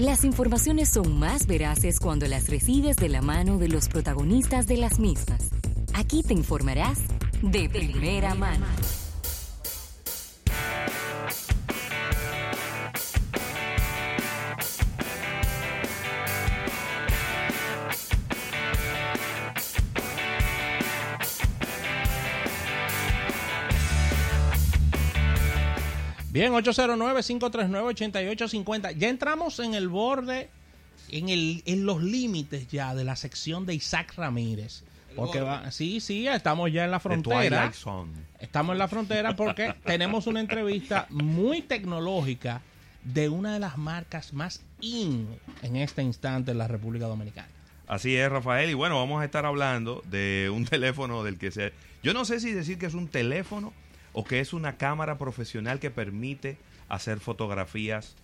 Las informaciones son más veraces cuando las recibes de la mano de los protagonistas de las mismas. Aquí te informarás de primera mano. Bien, 809-539-8850. Ya entramos en el borde, en, el, en los límites ya de la sección de Isaac Ramírez. Porque va, sí, sí, estamos ya en la frontera. Estamos en la frontera porque tenemos una entrevista muy tecnológica de una de las marcas más in en este instante en la República Dominicana. Así es, Rafael. Y bueno, vamos a estar hablando de un teléfono del que se... Yo no sé si decir que es un teléfono o que es una cámara profesional que permite hacer fotografías,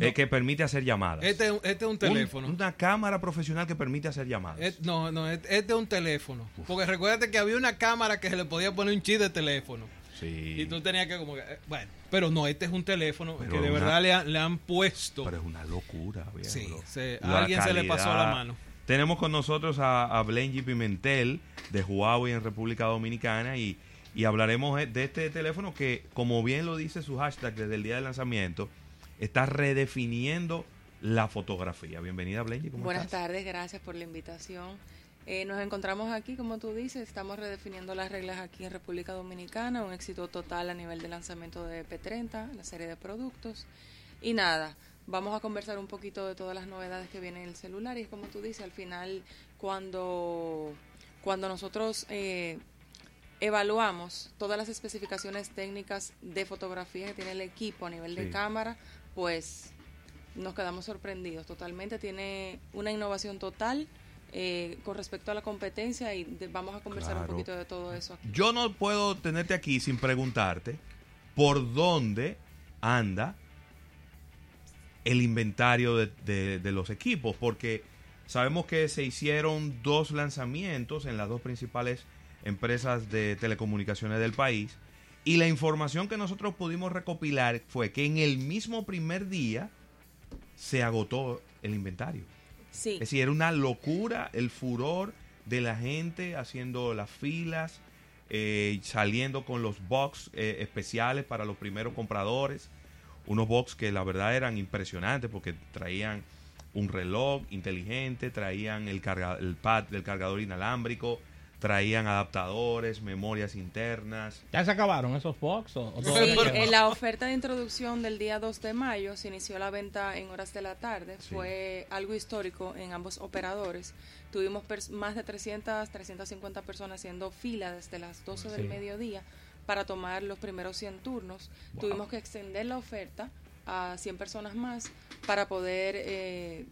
eh, que permite hacer llamadas. Este, este es un teléfono. una cámara profesional que permite hacer llamadas. no, no, este, es un teléfono. Porque recuérdate que había una cámara que se le podía poner un chip de teléfono. Sí. Y tú tenías que como que, eh, bueno, pero no, este es un teléfono que de verdad le, han puesto. Pero es una locura, Sí, a alguien se le pasó la mano. Tenemos con nosotros a, a Blenji Pimentel de Huawei en República Dominicana y y hablaremos de este teléfono que, como bien lo dice su hashtag desde el día del lanzamiento, está redefiniendo la fotografía. Bienvenida, Blenji. Buenas tardes, gracias por la invitación. Eh, nos encontramos aquí, como tú dices, estamos redefiniendo las reglas aquí en República Dominicana, un éxito total a nivel de lanzamiento de P30, la serie de productos. Y nada, vamos a conversar un poquito de todas las novedades que vienen en el celular y es como tú dices, al final cuando, cuando nosotros eh, evaluamos todas las especificaciones técnicas de fotografía que tiene el equipo a nivel de cámara, pues nos quedamos sorprendidos totalmente. Tiene una innovación total eh, con respecto a la competencia y vamos a conversar un poquito de todo eso aquí. Yo no puedo tenerte aquí sin preguntarte por dónde anda el inventario de, de los equipos, porque sabemos que se hicieron dos lanzamientos en las dos principales empresas de telecomunicaciones del país. Y la información que nosotros pudimos recopilar fue que en el mismo primer día se agotó el inventario. Sí. Es decir, era una locura el furor de la gente haciendo las filas, eh, saliendo con los box eh, especiales para los primeros compradores. Unos box que la verdad eran impresionantes porque traían un reloj inteligente, traían el, carga, el pad del cargador inalámbrico, traían adaptadores, memorias internas. ¿Ya se acabaron esos box? O, sí, en la oferta de introducción del día 2 de mayo se inició la venta en horas de la tarde. Fue algo histórico en ambos operadores. Tuvimos más de 300, 350 personas haciendo fila desde las 12 del mediodía para tomar los primeros 100 turnos. Tuvimos que extender la oferta a 100 personas más para poder eh,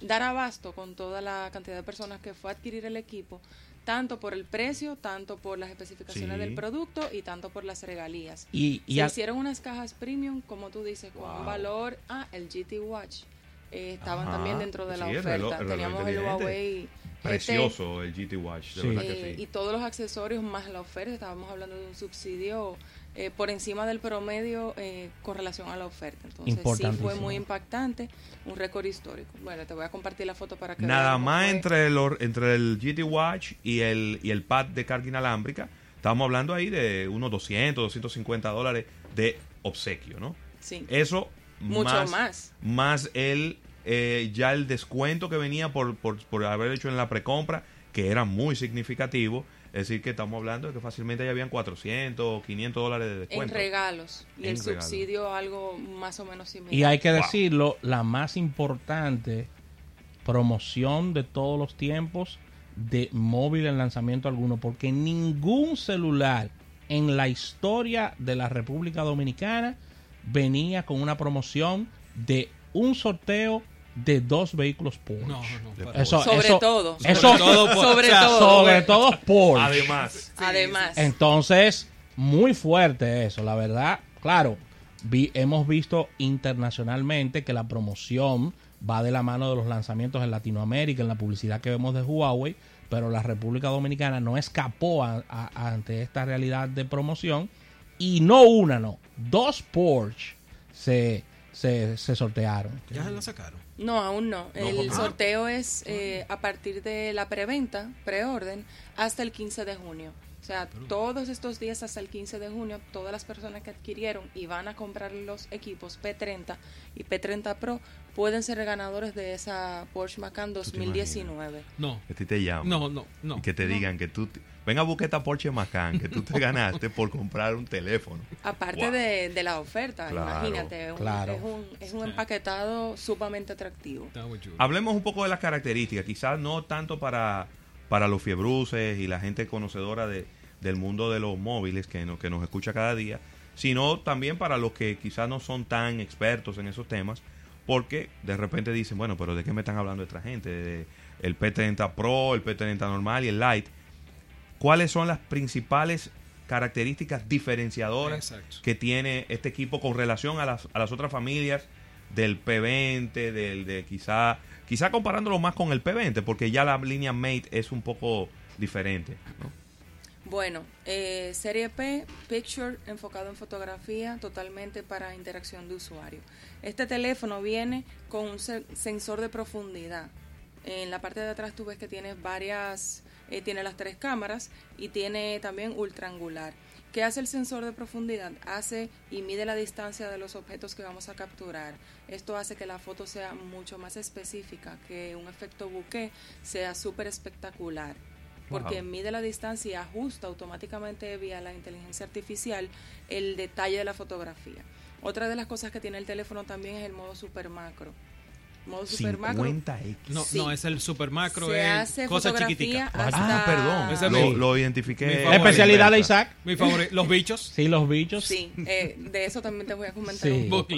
dar abasto con toda la cantidad de personas que fue a adquirir el equipo tanto por el precio, tanto por las especificaciones del producto y tanto por las regalías. Y, Se hicieron unas cajas premium, como tú dices, con un valor, ah, el GT Watch. Eh, estaban también dentro de la oferta. Teníamos el Huawei. Precioso el GT Watch, de verdad que sí. Y todos los accesorios más la oferta, estábamos hablando de un subsidio eh, por encima del promedio eh, con relación a la oferta. Entonces sí fue muy impactante, un récord histórico. Bueno, te voy a compartir la foto para que Nada más entre el, entre el GT Watch y el, y el pad de carga inalámbrica, estamos hablando ahí de unos 200, 250 dólares de obsequio, ¿no? Sí. Eso mucho más. Más, el eh, ya el descuento que venía por, por, por haber hecho en la precompra, que era muy significativo es decir, que estamos hablando de que fácilmente ya habían 400 o 500 dólares de descuento. En regalos. Y el subsidio algo más o menos similar. Y hay que decirlo, la más importante promoción de todos los tiempos de móvil en lanzamiento alguno, porque ningún celular en la historia de la República Dominicana venía con una promoción de un sorteo de dos vehículos Porsche. No, no, eso, sobre todo. Eso, sobre todo, sobre, todo, sobre todo Porsche. Además. Además. Entonces, muy fuerte eso, la verdad. Claro, vi, hemos visto internacionalmente que la promoción va de la mano de los lanzamientos en Latinoamérica, en la publicidad que vemos de Huawei, pero la República Dominicana no escapó ante esta realidad de promoción y no una, no, dos Porsche se se, se sortearon. ¿Ya se la sacaron? No, aún no. No, el sorteo es eh, a partir de la preventa, preorden, hasta el 15 de junio. O sea, todos estos días hasta el 15 de junio, todas las personas que adquirieron y van a comprar los equipos P30 y P30 Pro pueden ser ganadores de esa Porsche Macan te 2019. No. Que a ti te llaman. No, no, no. Y que te digan que tú... te- Venga a buscar esta Porsche Macan que tú te ganaste por comprar un teléfono. Aparte Wow. de, de la oferta, Claro, imagínate, un- claro. es, un, es un empaquetado sumamente atractivo. Está muy chulo. Hablemos un poco de las características, quizás no tanto para, para los fiebruces y la gente conocedora de, del mundo de los móviles que, no- que nos escucha cada día, sino también para los que quizás no son tan expertos en esos temas, porque de repente dicen, bueno, pero ¿de qué me están hablando esta gente? De el P30 Pro, el P30 normal y el Lite. ¿Cuáles son las principales características diferenciadoras Exacto. que tiene este equipo con relación a las, a las otras familias del P20, del de quizá quizá comparándolo más con el P20, porque ya la línea Mate es un poco diferente. ¿no? Bueno, eh, serie P, Picture, enfocado en fotografía, totalmente para interacción de usuario. Este teléfono viene con un se- sensor de profundidad. En la parte de atrás tú ves que tiene varias, eh, tiene las tres cámaras y tiene también ultraangular. ¿Qué hace el sensor de profundidad? Hace y mide la distancia de los objetos que vamos a capturar. Esto hace que la foto sea mucho más específica, que un efecto bokeh sea súper espectacular porque Wow. mide la distancia y ajusta automáticamente vía la inteligencia artificial el detalle de la fotografía. Otra de las cosas que tiene el teléfono también es el modo super macro. Modo super macro 50X. No, Sí. no, es el super macro, se es hace cosa fotografía chiquitica. hasta Ah, perdón. Ese es Lo, lo identifiqué. especialidad de. Isaac. Mi favorito, los bichos. Sí, los bichos. Sí, eh, de eso también te voy a comentar Sí. un poco.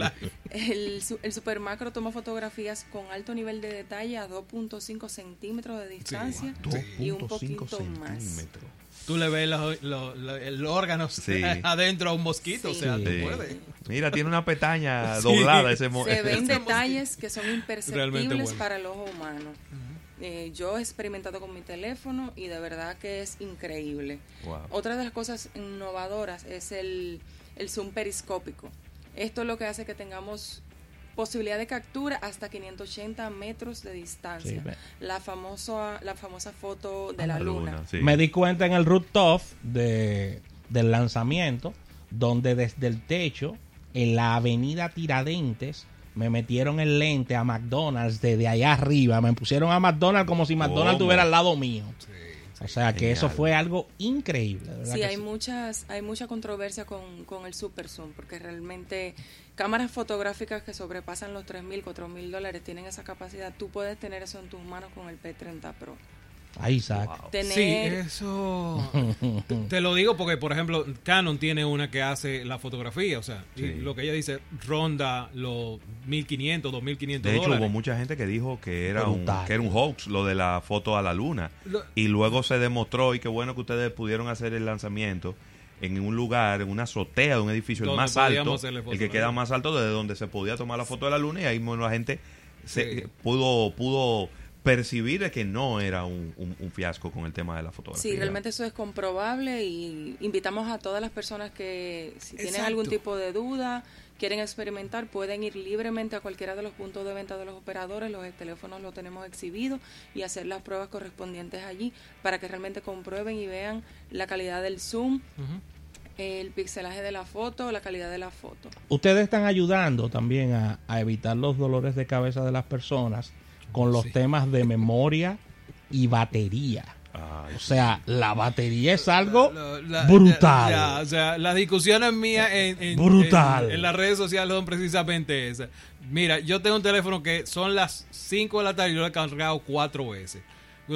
El, el super macro toma fotografías con alto nivel de detalle a 2.5 centímetros de distancia y un 2.5 poquito más. Tú le ves los, los- los- el órgano Sí. adentro a un mosquito, o sea, Sí. tú Sí. puedes. Mira, tiene una pestaña Sí. doblada ese mo- Se ven detalles que son imperceptibles bueno. para el ojo humano. Eh, yo he experimentado con mi teléfono y de verdad que es increíble. Wow. Otra de las cosas innovadoras es el, el zoom periscópico. Esto es lo que hace que tengamos posibilidad de captura hasta 580 metros de distancia. Sí, la, famosa, la famosa foto de la, luna. Sí. Me di cuenta en el rooftop de, del lanzamiento, donde desde el techo, en la avenida Tiradentes, me metieron el lente a McDonald's desde allá arriba. Me pusieron a McDonald's como si McDonald's estuviera al lado mío. O sea que eso fue algo increíble. verdad Sí, hay muchas, hay mucha controversia con, con el super zoom, porque realmente cámaras fotográficas que sobrepasan los 3 mil, 4 mil dólares tienen esa capacidad. Tú puedes tener eso en tus manos con el P30 Pro. Ahí, Isaac. Wow. Tener, Sí, eso. te- Te lo digo porque, por ejemplo, Canon tiene una que hace la fotografía, o sea, y lo que ella dice ronda los 1500, 2500 De hecho, dólares. hubo mucha gente que dijo que era, un, Brutal. que era un hoax lo de la foto a la luna. Lo- Y luego se demostró, y qué bueno que ustedes pudieron hacer el lanzamiento en un lugar, en una azotea de un edificio, el más alto, el que queda más alto, desde donde se podía tomar la foto de la luna, y ahí bueno, la gente se, Sí. pudo, pudo percibir de que no era un, un- un fiasco con el tema de la fotografía. Sí, realmente eso es comprobable y invitamos a todas las personas que si tienen Exacto. algún tipo de duda, quieren experimentar, pueden ir libremente a cualquiera de los puntos de venta de los operadores, los teléfonos los tenemos exhibidos y hacer las pruebas correspondientes allí para que realmente comprueben y vean la calidad del zoom, el pixelaje de la foto, la calidad de la foto. Ustedes están ayudando también a, a evitar los dolores de cabeza de las personas con los Sí. temas de memoria y batería. Ay, O sea, la batería es algo La- la- brutal. ya- ya, o sea, las discusiones mías en, en- Brutal. en- en las redes sociales son precisamente esas. Mira, yo tengo un teléfono que son las 5 de la tarde y yo lo he cargado cuatro veces.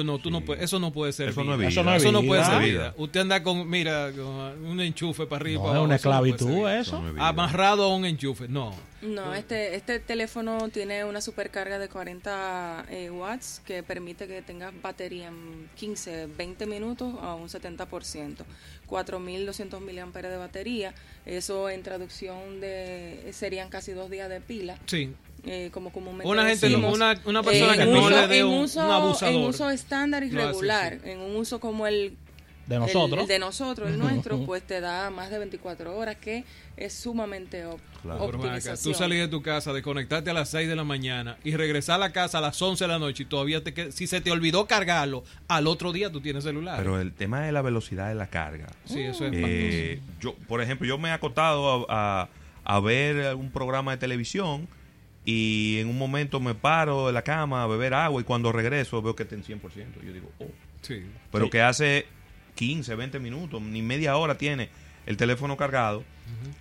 No, tú no puedes, eso no puede ser Eso vida. no es vida. Eso no es Eso no puede ser Vida. Usted anda con, mira, con un enchufe para arriba. no, para es abajo, una eso no puede ser esclavitud eso. no es vida. Amarrado a un enchufe, no. No, este, este teléfono tiene una supercarga de 40 eh, watts que permite que tengas batería en 15, 20 minutos a un 70%. 4.200 miliamperes de batería. Eso en traducción de serían casi dos días de pila. Sí. Eh, como comúnmente Una gente, decimos. una, una persona en que no le dé en un, uso, un abusador. En uso estándar y hace, regular. sí. En un uso como el de nosotros. El, de nosotros, el nuestro, pues te da más de 24 horas, que es sumamente claro. Tú salís de tu casa, desconectarte a las 6 de la mañana y regresar a la casa a las 11 de la noche y todavía te si se te olvidó cargarlo, al otro día tú tienes celular. Pero el tema de la velocidad de la carga. Sí, eso es eh, yo Por ejemplo, yo me he acotado a, a, ver un programa de televisión y en un momento me paro de la cama a beber agua y cuando regreso veo que está en 100%. Yo digo, oh. Sí. Pero que hace 15, 20 minutos, ni media hora tiene el teléfono cargado,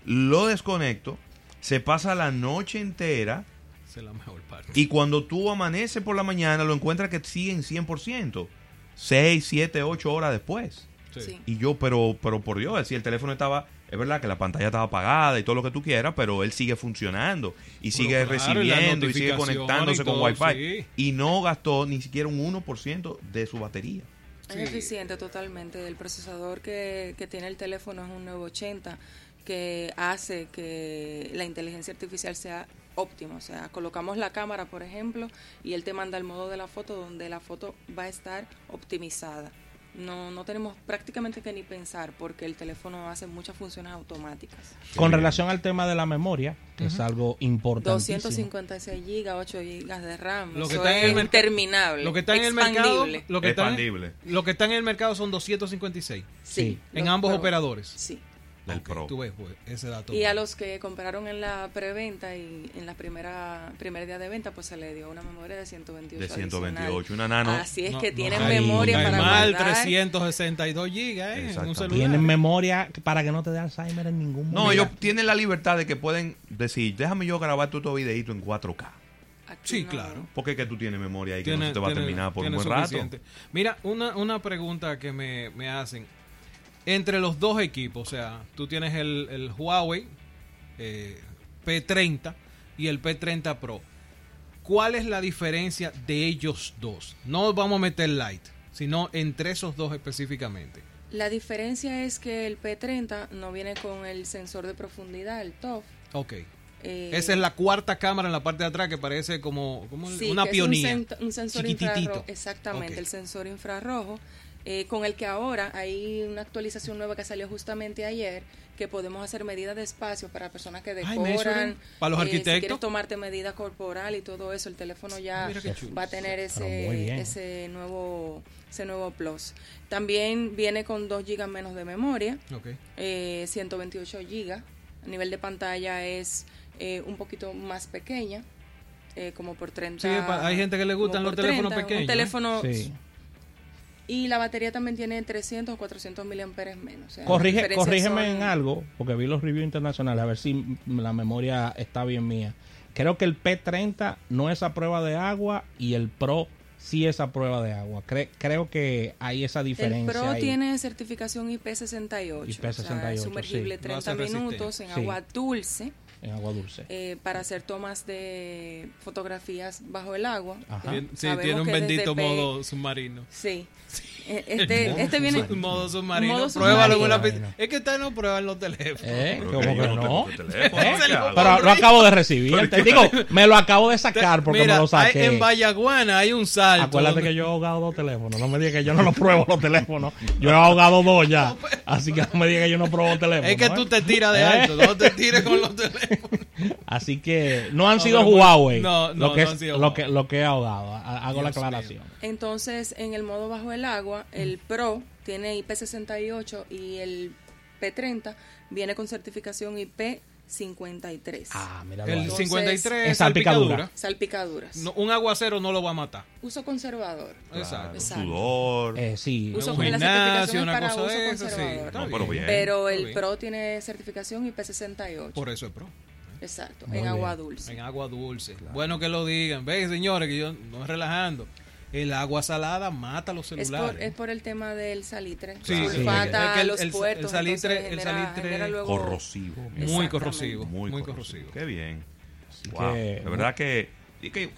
lo desconecto, se pasa la noche entera. es la mejor parte. Y cuando tú amaneces por la mañana, lo encuentras que sigue en 100%. 6, 7, 8 horas después. Y yo, pero, pero por Dios, si el teléfono estaba, es verdad que la pantalla estaba apagada y todo lo que tú quieras, pero él sigue funcionando y sigue recibiendo y, sigue conectándose con Wi-Fi. Y no gastó ni siquiera un 1% de su batería. Es eficiente totalmente. El procesador que, que tiene el teléfono es un 980 que hace que la inteligencia artificial sea óptima. O sea, colocamos la cámara, por ejemplo, y él te manda el modo de la foto donde la foto va a estar optimizada. No, no tenemos prácticamente que ni pensar porque el teléfono hace muchas funciones automáticas. Con relación al tema de la memoria, que es algo importante. 256 gigas, 8 gigas de RAM. Lo que está en el interminable. Lo que está en el mercado, lo que está, lo que está en el mercado son 256. Sí. En ambos operadores. Sí del Pro. Tú ves, pues, ese dato. Y a los que compraron en la preventa y en la primera primer día de venta, pues se le dio una memoria de 128 De 128, una nano. Así es que tienen memoria para mal 362 gigas, ¿eh? En un celular. Tienen memoria para que no te dé Alzheimer en ningún momento. No, ellos tienen la libertad de que pueden decir, déjame yo grabar tu videito en 4K. sí, claro. Porque es que tú tienes memoria y que no se te va a terminar por un buen rato. Mira, una, una pregunta que me, me hacen entre los dos equipos. O sea, tú tienes el, Huawei eh, P30 y el P30 Pro. ¿Cuál es la diferencia de ellos dos? No vamos a meter light, sino entre esos dos específicamente. La diferencia es que el P30 no viene con el sensor de profundidad, el TOF. Ok. Eh, Esa es la cuarta cámara en la parte de atrás que parece como, una pionía. un, sensor infrarrojo. Exactamente, el sensor infrarrojo eh, con el que ahora hay una actualización nueva que salió justamente ayer, que podemos hacer medidas de espacio para personas que decoran, para los arquitectos. Eh, si quieres tomarte medida corporal y todo eso, el teléfono ya va a tener ese, ese nuevo ese nuevo plus. También viene con 2 GB menos de memoria, eh, 128 GB. A nivel de pantalla es eh, un poquito más pequeña, como por 30. Sí, hay gente que le gustan los teléfonos pequeños. Un teléfono y la batería también tiene 300 o 400 miliamperes menos. Corrige, corrígeme en algo, porque vi los reviews internacionales, a ver si la memoria está bien mía. Creo que el P30 no es a prueba de agua y el Pro sí es a prueba de agua. creo que hay esa diferencia. El Pro tiene certificación IP68. IP68. sumergible 30 minutos en agua dulce en agua dulce. Eh, para hacer tomas de fotografías bajo el agua. Sí, tiene un bendito modo submarino. Sí. Eh, este, este viene. Modo submarino. Pruébalo en una Es que ustedes no prueban los teléfonos. ¿Eh? ¿Cómo que no? ¿Eh? Pero lo acabo de recibir. Te digo, me lo acabo de sacar porque me lo saqué. en Vallaguana hay un salto. Acuérdate que yo he ahogado dos teléfonos. No me digas que yo no los pruebo los teléfonos. Yo he ahogado dos ya. Así que no me digas que yo no pruebo teléfonos. Es que tú te tiras de alto. No te tires con los teléfonos. Así que no han sido Huawei. No, no, lo que, no lo que, lo que he ahogado. Hago la aclaración. Entonces, en el modo bajo el agua, el Pro tiene IP68 y el P30 viene con certificación IP 53. Ah, mira. El 53 es salpicadura. Salpicaduras. un aguacero no lo va a matar. Uso conservador. Exacto. Sudor. Eh, sí. Uso con gimnasio, una para cosa uso de conservador. Sí, pero, bien, pero, el Pro tiene certificación IP68. Por eso es Pro. Exacto, en agua dulce. En agua dulce. Bueno que lo digan. Ve, señores, que yo no es relajando el agua salada mata los celulares. Es por, el tema del salitre. Sí, Sulfata el, los puertos. El salitre, el salitre corrosivo. Muy corrosivo. Muy, corrosivo. Qué bien. Wow. de verdad que,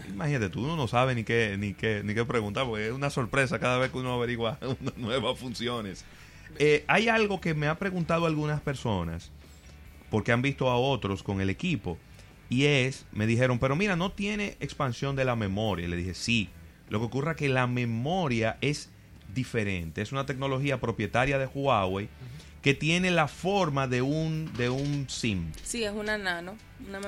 imagínate, tú uno no sabe ni qué, ni qué, ni qué preguntar, porque es una sorpresa cada vez que uno averigua nuevas funciones. Eh, hay algo que me ha preguntado algunas personas, porque han visto a otros con el equipo, y es, me dijeron, pero mira, no tiene expansión de la memoria. Y le dije, sí, lo que ocurre es que la memoria es diferente. Es una tecnología propietaria de Huawei que tiene la forma de un, de un SIM. Sí, es una nano.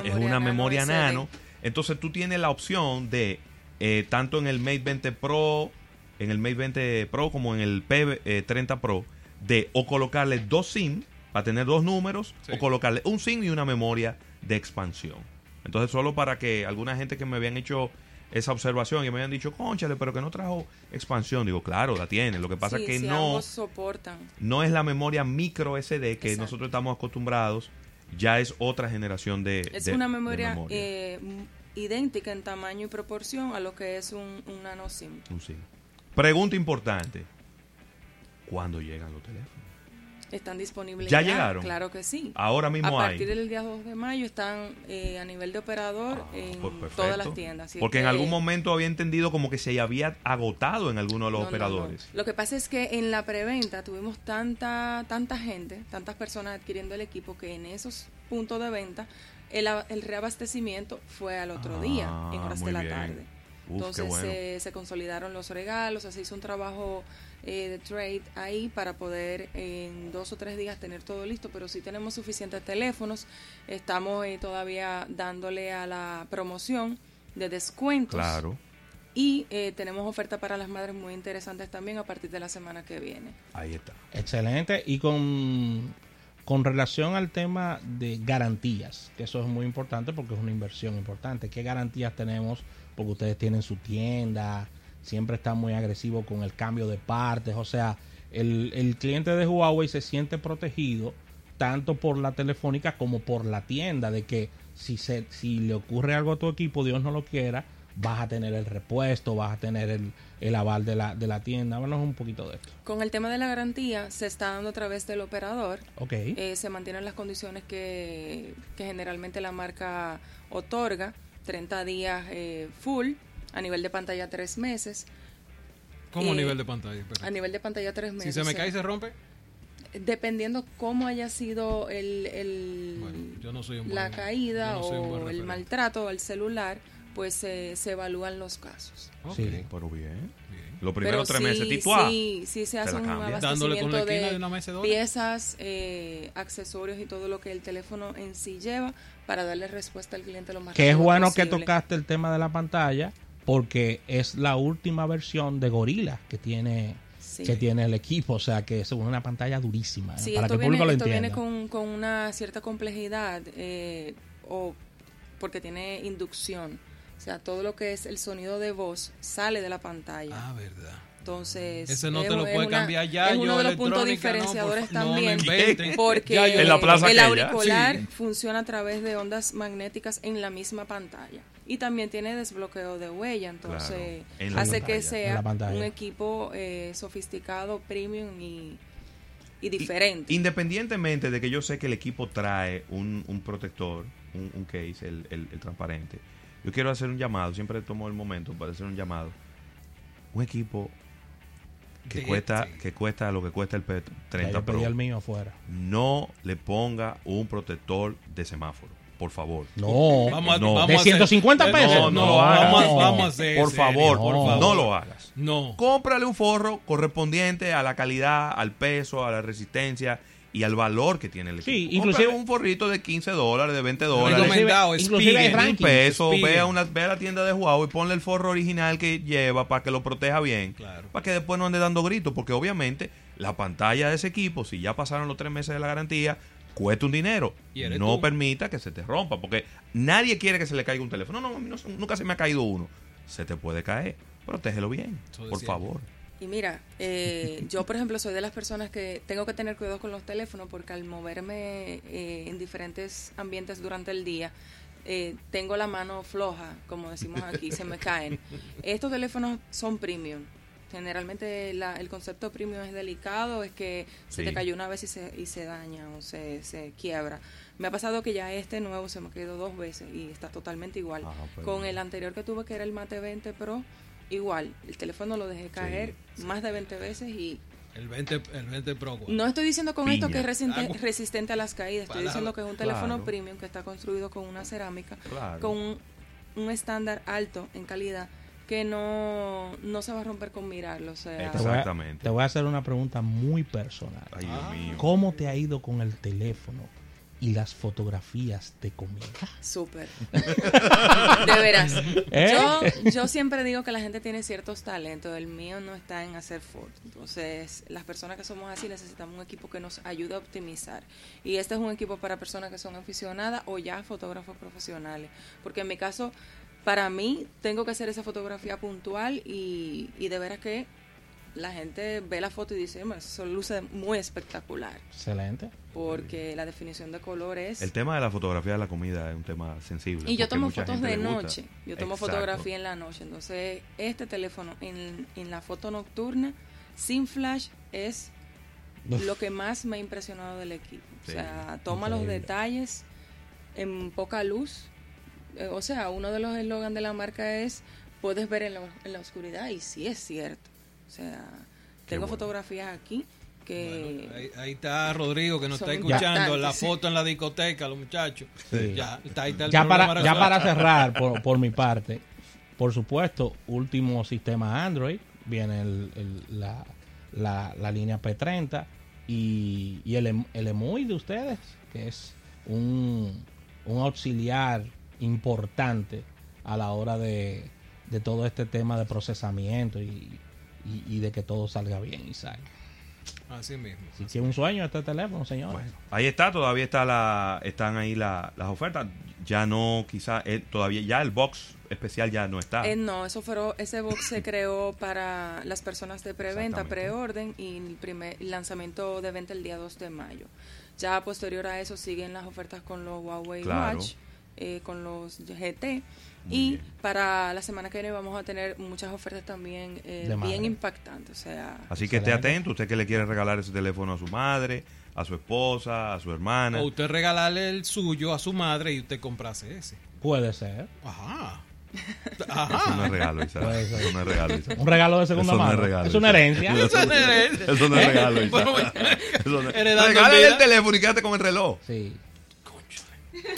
es una memoria nano. Entonces tú tienes la opción de, eh, tanto en el Mate 20 Pro, en el Mate 20 Pro como en el P30 eh, Pro, de o colocarle dos SIM para tener dos números, o colocarle un SIM y una memoria de expansión. Entonces, solo para que alguna gente que me habían hecho esa observación y me habían dicho, conchale, pero que no trajo expansión. Digo, claro, la tiene. Lo que pasa es que no, soportan. no es la memoria micro SD que nosotros estamos acostumbrados. Ya es otra generación de. Es una memoria, Eh, idéntica en tamaño y proporción a lo que es un, un nano SIM. Un SIM. Pregunta importante: ¿cuándo llegan los teléfonos? Están disponibles. ¿Ya, llegaron? Claro que sí. Ahora mismo hay. A partir del día 2 de mayo están eh, a nivel de operador ah, en pues todas las tiendas. Porque en algún momento había entendido como que se había agotado en alguno de los operadores. Lo que pasa es que en la preventa tuvimos tanta, tanta gente, tantas personas adquiriendo el equipo que en esos puntos de venta el, el reabastecimiento fue al otro día, en horas de la tarde. Entonces se, consolidaron los regalos, se hizo un trabajo eh, de trade ahí para poder en dos o tres días tener todo listo, pero si tenemos suficientes teléfonos, estamos eh, todavía dándole a la promoción de descuentos. Claro. Y eh, tenemos oferta para las madres muy interesantes también a partir de la semana que viene. Ahí está. Excelente. Y con, con relación al tema de garantías, que eso es muy importante porque es una inversión importante. ¿Qué garantías tenemos? Porque ustedes tienen su tienda, siempre está muy agresivo con el cambio de partes, o sea, el, el cliente de Huawei se siente protegido tanto por la telefónica como por la tienda, de que si, se, si le ocurre algo a tu equipo, Dios no lo quiera, vas a tener el repuesto, vas a tener el, el aval de la, de la tienda. Háblanos un poquito de esto. Con el tema de la garantía, se está dando a través del operador. Ok. Eh, se mantienen las condiciones que, que, generalmente la marca otorga, 30 días eh, full, a nivel de pantalla tres meses. ¿Cómo a nivel de pantalla? A nivel de pantalla tres meses. Si se me cae y se rompe. Dependiendo cómo haya sido el, el la caída o el maltrato al celular, pues se evalúan los casos. Sí, pero bien. Los primeros tres meses, tipo Sí, sí se hace un abastecimiento de, piezas, eh, accesorios y todo lo que el teléfono en sí lleva para darle respuesta al cliente lo más Que es bueno que tocaste el tema de la pantalla porque es la última versión de Gorilla que tiene que tiene el equipo, o sea que es una pantalla durísima. ¿eh? para que el público lo esto viene con, con, una cierta complejidad eh, o porque tiene inducción, o sea todo lo que es el sonido de voz sale de la pantalla. Ah, verdad. Entonces, ese no te lo puede cambiar ya. Es uno de los puntos diferenciadores también. porque el auricular funciona a través de ondas magnéticas en la misma pantalla. Y también tiene desbloqueo de huella, entonces hace que sea un equipo eh, sofisticado, premium y, diferente. independientemente de que yo sé que el equipo trae un, protector, un, case, el, el transparente, yo quiero hacer un llamado, siempre tomo el momento para hacer un llamado. Un equipo que cuesta que cuesta lo que cuesta el P30 Pro. el mío afuera. No le ponga un protector de semáforo, por favor. No, vamos, no. de 150 pesos. No, no, lo hagas. Vamos, por, favor, por favor, no lo hagas. No. Cómprale un forro correspondiente a la calidad, al peso, a la resistencia y al valor que tiene el equipo. Sí, inclusive un forrito de 15 dólares, de 20 dólares, inclusive, un peso, ve a, una, ve a la tienda de Huawei y ponle el forro original que lleva para que lo proteja bien, para que después no ande dando gritos, porque obviamente la pantalla de ese equipo, si ya pasaron los tres meses de la garantía, cuesta un dinero. No permita que se te rompa, porque nadie quiere que se le caiga un teléfono. No, no, nunca se me ha caído uno. Se te puede caer. Protégelo bien, por favor. Y mira, eh, yo por ejemplo soy de las personas que tengo que tener cuidado con los teléfonos porque al moverme eh, en diferentes ambientes durante el día, eh, tengo la mano floja, como decimos aquí, se me caen. Estos teléfonos son premium. Generalmente el concepto premium es delicado, es que se te cayó una vez y se, y se daña o se, se quiebra. Me ha pasado que ya este nuevo se me ha caído dos veces y está totalmente igual. Ah, pues con el anterior que tuve, que era el Mate 20 Pro, igual, el teléfono lo dejé caer más de 20 veces y... El 20, el 20 Pro. No estoy diciendo con esto que es resistente, resistente, a las caídas, estoy diciendo que es un teléfono premium que está construido con una cerámica, con un, estándar alto en calidad que no, no se va a romper con mirarlo. O sea, Exactamente. Te voy a hacer una pregunta muy personal. Ay, Dios mío. ¿Cómo te ha ido con el teléfono y las fotografías de comida? Súper. de veras. ¿Eh? Yo, yo siempre digo que la gente tiene ciertos talentos. El mío no está en hacer fotos. Entonces, las personas que somos así necesitamos un equipo que nos ayude a optimizar. Y este es un equipo para personas que son aficionadas o ya fotógrafos profesionales. Porque en mi caso, para mí, tengo que hacer esa fotografía puntual y, y de veras que la gente ve la foto y dice, "Bueno, eso luce muy espectacular. Excelente. Porque la definición de color es... El tema de la fotografía de la comida es un tema sensible. Y yo tomo fotos de noche. Yo tomo Exacto. fotografía en la noche. Entonces, este teléfono en, en la foto nocturna, sin flash, es Uf. lo que más me ha impresionado del equipo. Sí, o sea, toma los detalles en poca luz. Eh, o sea, uno de los eslogans de la marca es, puedes ver en la, en la oscuridad. Y sí es cierto. O sea, tengo bueno. fotografías aquí que... Bueno, ahí, ahí está Rodrigo que nos está escuchando la sí. foto en la discoteca, los muchachos. Sí. Ya, está, ahí está el Ya para, ya cerrar, por, por mi parte, por supuesto, último sistema Android, viene el- el- la, la- la línea P30 y, y el, em- el EMUI de ustedes, que es un, un auxiliar importante a la hora de, de todo este tema de procesamiento y, y- y de que todo salga bien, Isaac. Así mismo. Así que un sueño este teléfono, señores. Bueno, ahí está, todavía está la, están ahí la- las ofertas. Ya no, quizá, eh, todavía ya el box especial ya no está. Eh, no, eso fueron, ese box se creó para las personas de preventa, preorden y el primer lanzamiento de venta el día 2 de mayo. Ya posterior a eso siguen las ofertas con los Huawei Claro. Watch, eh, con los GT Muy y bien. para la semana que viene vamos a tener muchas ofertas también eh, bien impactantes. O sea, Así que esté atento, usted que le quiere regalar ese teléfono a su madre, a su esposa, a su hermana. O usted regalarle el suyo a su madre y usted comprase ese. Puede ser. Ajá. Eso no es regalo, ser. Eso no es regalo. Un regalo de segunda Eso no es mano. regalo, es una herencia. Eso no es- eso no es regalo. Eso Regálale el teléfono y quédate con el reloj. Sí.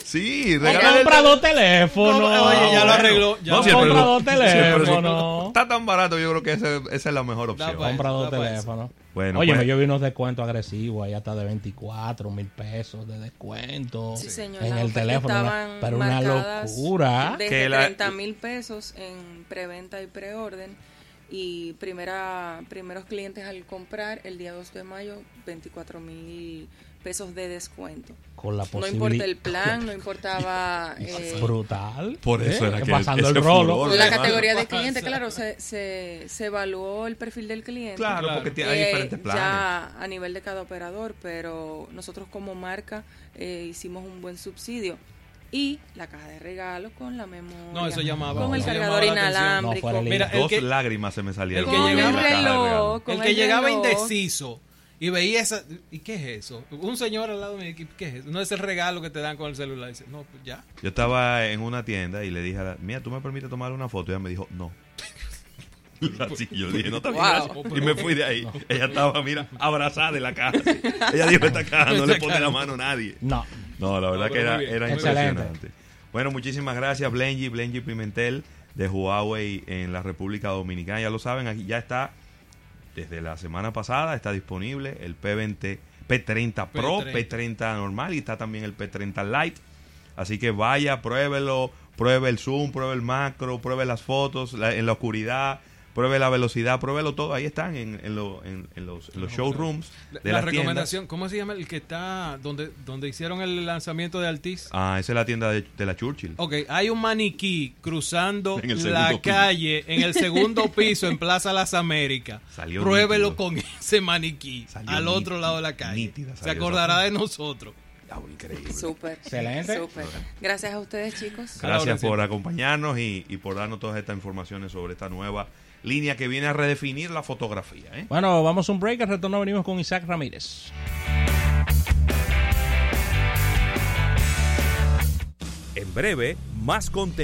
Sí, regálale el compra dos teléfonos. No, oye, ya lo arregló, ya el compra dos teléfonos. Está tan barato, yo creo que ese- esa es la mejor opción. pa' Compra dos eso. teléfonos. Bueno, Oye, pues- yo vi unos descuentos agresivos ahí hasta de 24 mil pesos de descuento sí, señor, en el teléfono. estaban Pero una locura. Desde Que la- 30 mil pesos en preventa y preorden. Y primera, primeros clientes al comprar el día 2 de mayo, 24 mil pesos de descuento. Con la No posibilidad. importa el plan, no importaba eh, Brutal. Por eso ¿Eh? era que Pasando el rolo. furor, la categoría de cliente. Claro, se, se, se evaluó el perfil del cliente. Claro, Claro. porque tiene- hay eh, diferentes planes. Ya a nivel de cada operador, pero nosotros como marca eh, hicimos un buen subsidio. Y la caja de regalos con la memoria. No, eso llamaba- Con el eso cargador inalámbrico. No, Mira, el Dos que- lágrimas se me salieron. el que el el llegaba indeciso y veía esa. ¿Y qué es eso? Un señor al lado de mí, ¿qué es eso? No es el regalo que te dan con el celular. Dice, no, pues ya. Yo estaba en una tienda y le dije a la, mira, ¿tú me permites tomar una foto? Y ella me dijo, no. Así yo dije, no, está Wow. Y me fui de ahí. Ella estaba, mira, abrazada de la caja. así. Ella dijo, esta caja no le pone la mano a nadie. No. No, la verdad No, que era, era impresionante. Bueno, muchísimas gracias, Blengy, Blengy Pimentel de Huawei en la República Dominicana. Ya lo saben, aquí ya está, desde la semana pasada, está disponible el P20, P30 Pro, P30. P30 normal y está también el P30 Lite. Así que vaya, pruébelo, pruebe el zoom, pruebe el macro, pruebe las fotos la- en la oscuridad, pruebe la velocidad, pruébelo todo. Ahí están en, en, lo- en- en los, en los showrooms La, de la las recomendación, ¿cómo se llama el que está donde donde hicieron el lanzamiento de Altiz? Ah, esa es la tienda de, de la Churchill. Ok, hay un maniquí cruzando la piso. calle en el segundo piso en Plaza Las Américas. Salió Pruébelo nítido. con ese maniquí Salió al otro lado de la calle. nítida Se acordará de nosotros. Ah, increíble. Súper. Excelente. Súper. Gracias a ustedes, chicos. Gracias por acompañarnos y, y por darnos todas estas informaciones sobre esta nueva línea que viene a redefinir la fotografía. ¿eh? Bueno, vamos a un break. Al retorno venimos con Isaac Ramírez. En breve, más contenido.